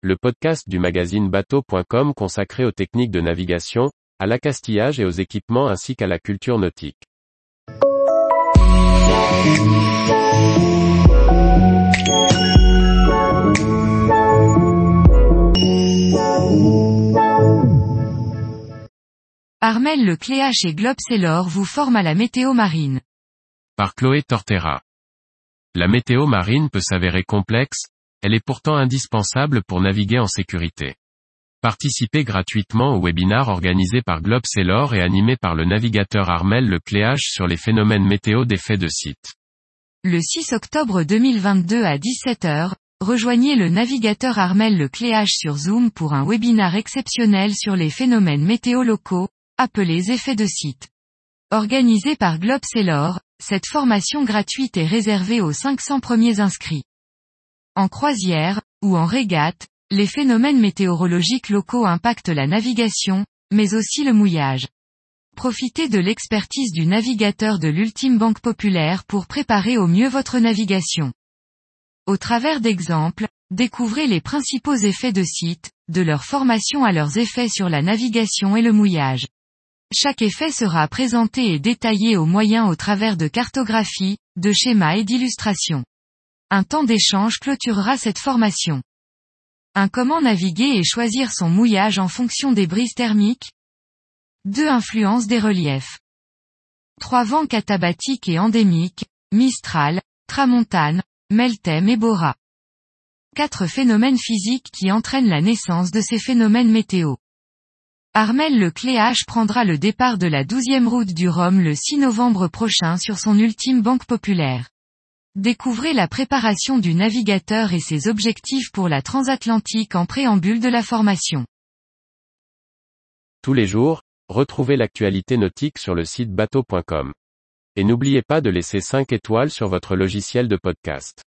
le podcast du magazine bateau.com consacré aux techniques de navigation, à l'accastillage et aux équipements ainsi qu'à la culture nautique. Armel Le Cléache et Globselor vous forment à la météo marine. Par Chloé Tortera. La météo marine peut s'avérer complexe, elle est pourtant indispensable pour naviguer en sécurité. Participez gratuitement au webinar organisé par Globselor et animé par le navigateur Armel Le Cléache sur les phénomènes météo d'effet de site. Le 6 octobre 2022 à 17h, rejoignez le navigateur Armel Le Cléache sur Zoom pour un webinar exceptionnel sur les phénomènes météo locaux, appelés effets de site. Organisé par Globselor, cette formation gratuite est réservée aux 500 premiers inscrits. En croisière, ou en régate, les phénomènes météorologiques locaux impactent la navigation, mais aussi le mouillage. Profitez de l'expertise du navigateur de l'Ultime Banque Populaire pour préparer au mieux votre navigation. Au travers d'exemples, découvrez les principaux effets de site, de leur formation à leurs effets sur la navigation et le mouillage. Chaque effet sera présenté et détaillé au moyen au travers de cartographies, de schémas et d'illustrations. Un temps d'échange clôturera cette formation. Un comment naviguer et choisir son mouillage en fonction des brises thermiques 2 influences des reliefs. 3 vents catabatiques et endémiques, Mistral, Tramontane, Meltem et Bora. 4 phénomènes physiques qui entraînent la naissance de ces phénomènes météo. Armel Le Cléache prendra le départ de la 12e route du Rhum le 6 novembre prochain sur son ultime banque populaire. Découvrez la préparation du navigateur et ses objectifs pour la transatlantique en préambule de la formation. Tous les jours, retrouvez l'actualité nautique sur le site bateau.com. Et n'oubliez pas de laisser 5 étoiles sur votre logiciel de podcast.